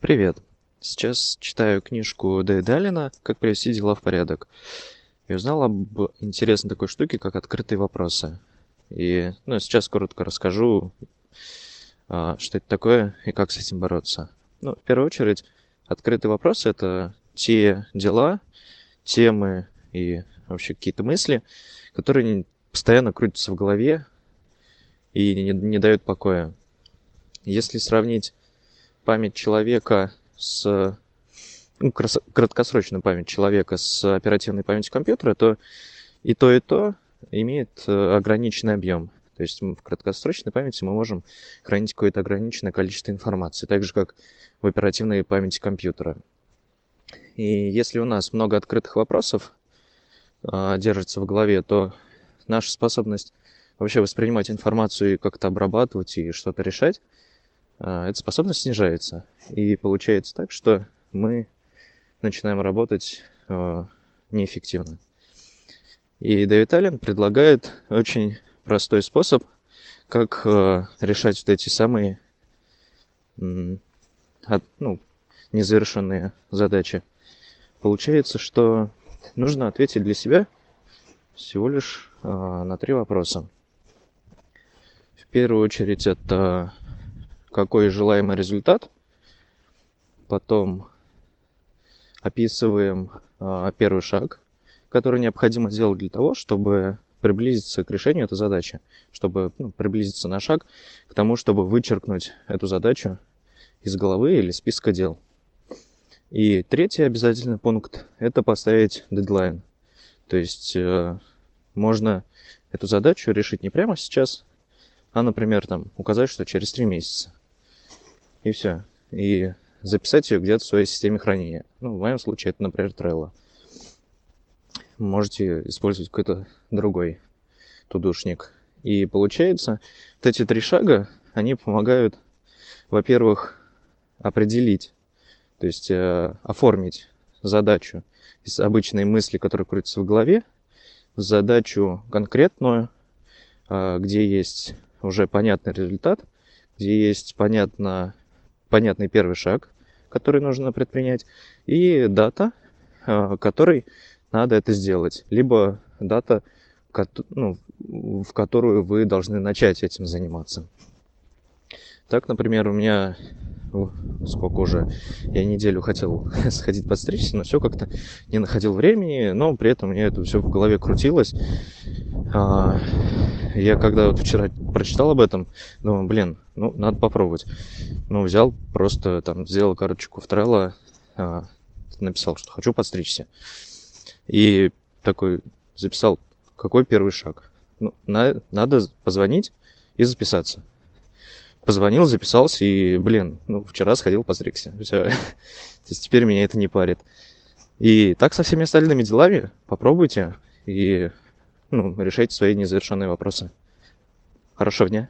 Привет. Сейчас читаю книжку Дейдалина «Как привести дела в порядок». И узнал об интересной такой штуке, как открытые вопросы. И ну, сейчас коротко расскажу, а, что это такое и как с этим бороться. Ну, в первую очередь, открытые вопросы — это те дела, темы и вообще какие-то мысли, которые постоянно крутятся в голове и не, не дают покоя. Если сравнить память человека с ну, краткосрочную память человека с оперативной памятью компьютера, то и то, и то имеет э, ограниченный объем. То есть в краткосрочной памяти мы можем хранить какое-то ограниченное количество информации, так же как в оперативной памяти компьютера. И если у нас много открытых вопросов э, держится в голове, то наша способность вообще воспринимать информацию и как-то обрабатывать и что-то решать эта способность снижается. И получается так, что мы начинаем работать а, неэффективно. И Дэвид Аллен предлагает очень простой способ, как а, решать вот эти самые ну, незавершенные задачи. Получается, что нужно ответить для себя всего лишь на три вопроса. В первую очередь это какой желаемый результат. Потом описываем а, первый шаг, который необходимо сделать для того, чтобы приблизиться к решению этой задачи, чтобы ну, приблизиться на шаг к тому, чтобы вычеркнуть эту задачу из головы или списка дел. И третий обязательный пункт – это поставить дедлайн. То есть э, можно эту задачу решить не прямо сейчас, а, например, там, указать, что через три месяца и все. И записать ее где-то в своей системе хранения. Ну, в моем случае это, например, Trello. Можете использовать какой-то другой тудушник. И получается, вот эти три шага, они помогают, во-первых, определить, то есть э, оформить задачу из обычной мысли, которая крутится в голове, в задачу конкретную, э, где есть уже понятный результат, где есть понятно понятный первый шаг, который нужно предпринять, и дата, а, которой надо это сделать, либо дата, ну, в которую вы должны начать этим заниматься. Так, например, у меня сколько уже, я неделю хотел сходить подстричься, но все как-то не находил времени, но при этом у меня это все в голове крутилось. А, я когда вот вчера прочитал об этом, думаю, блин, ну, надо попробовать. Ну, взял, просто там сделал карточку в Trello, а, написал, что хочу подстричься. И такой записал, какой первый шаг. Ну, на, надо позвонить и записаться. Позвонил, записался, и, блин, ну, вчера сходил постригся. Все. То есть теперь меня это не парит. И так со всеми остальными делами попробуйте и ну, решайте свои незавершенные вопросы. Хорошего дня.